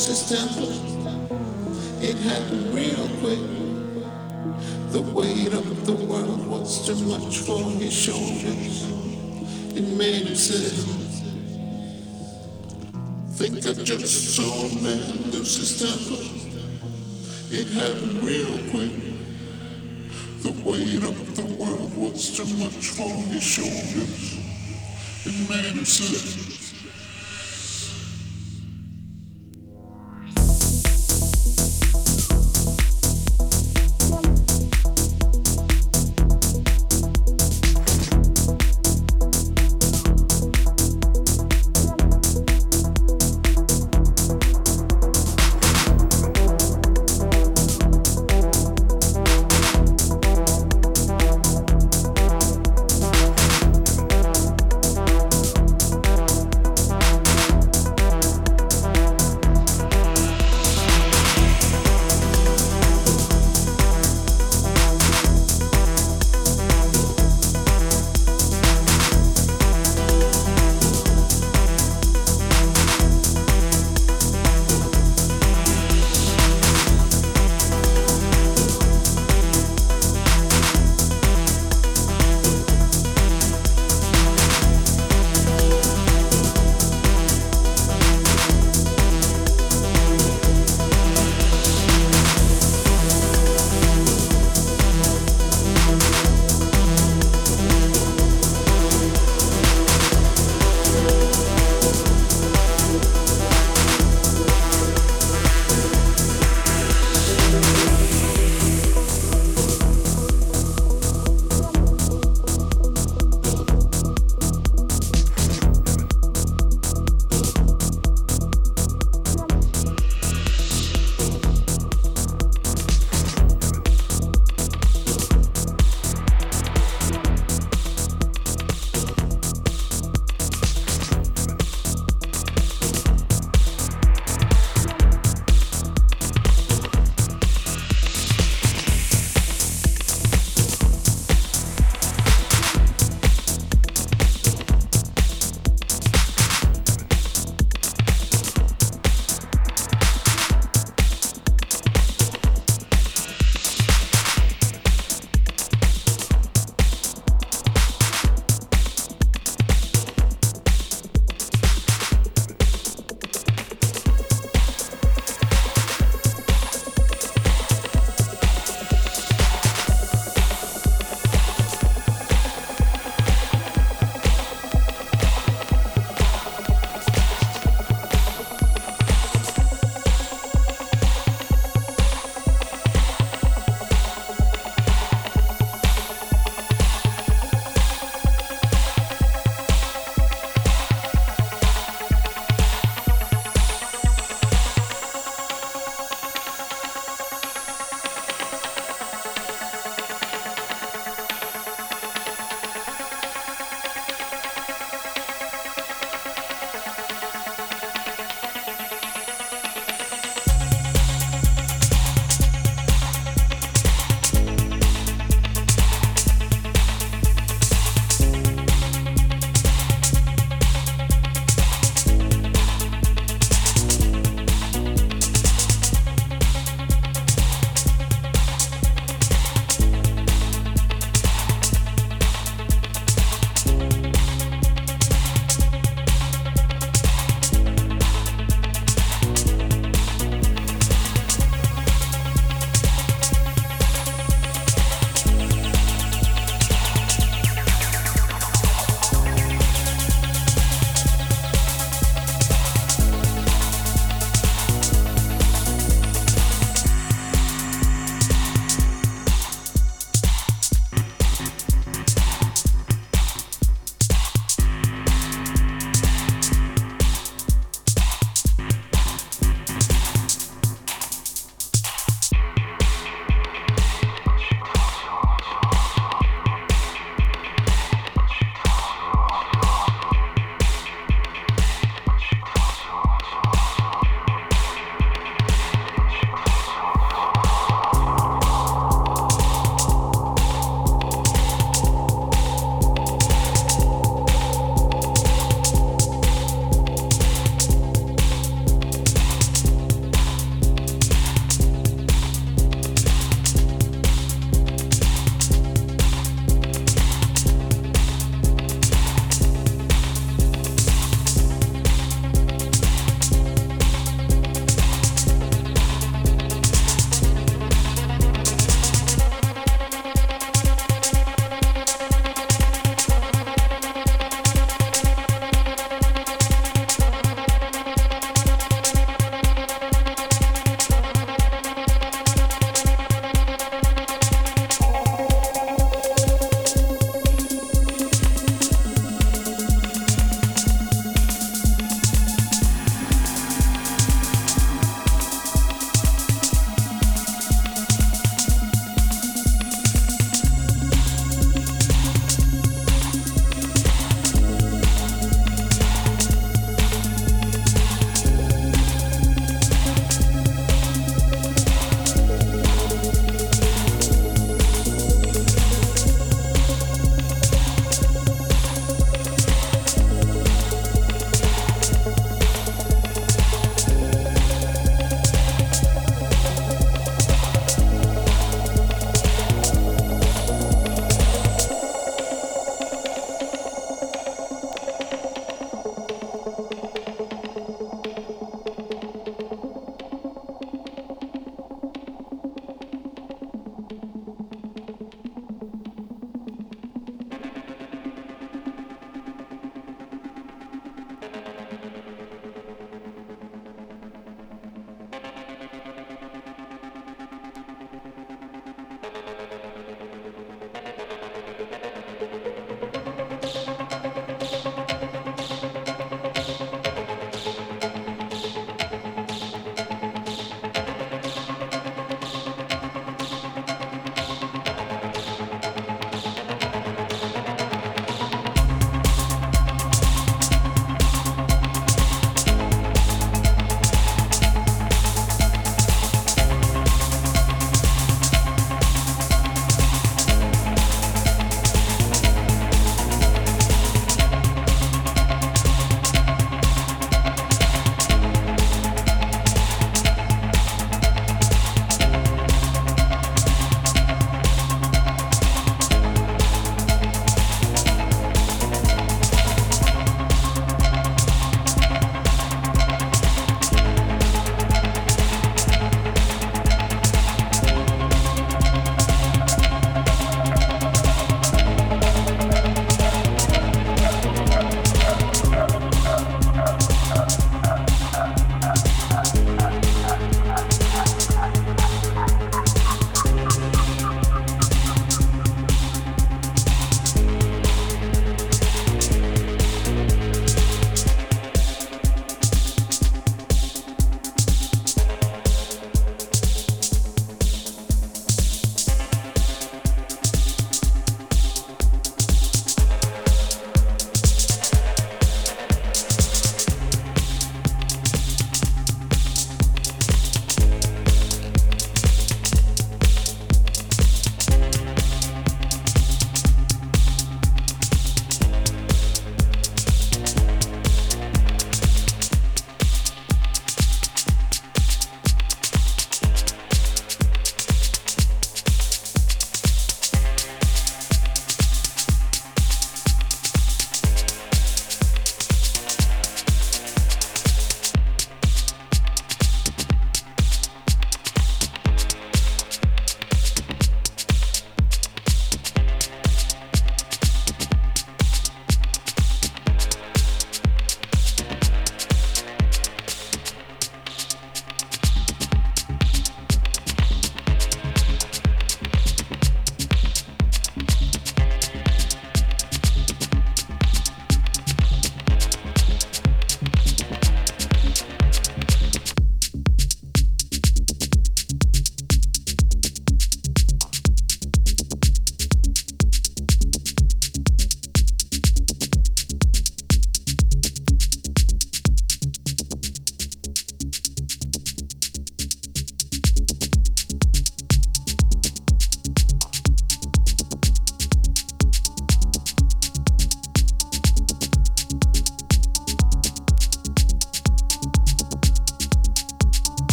September. It happened real quick. The weight of the world was too much for his shoulders. It made him sick. Think I just saw a man lose his temper. It happened real quick. The weight of the world was too much for his shoulders. It made him sick.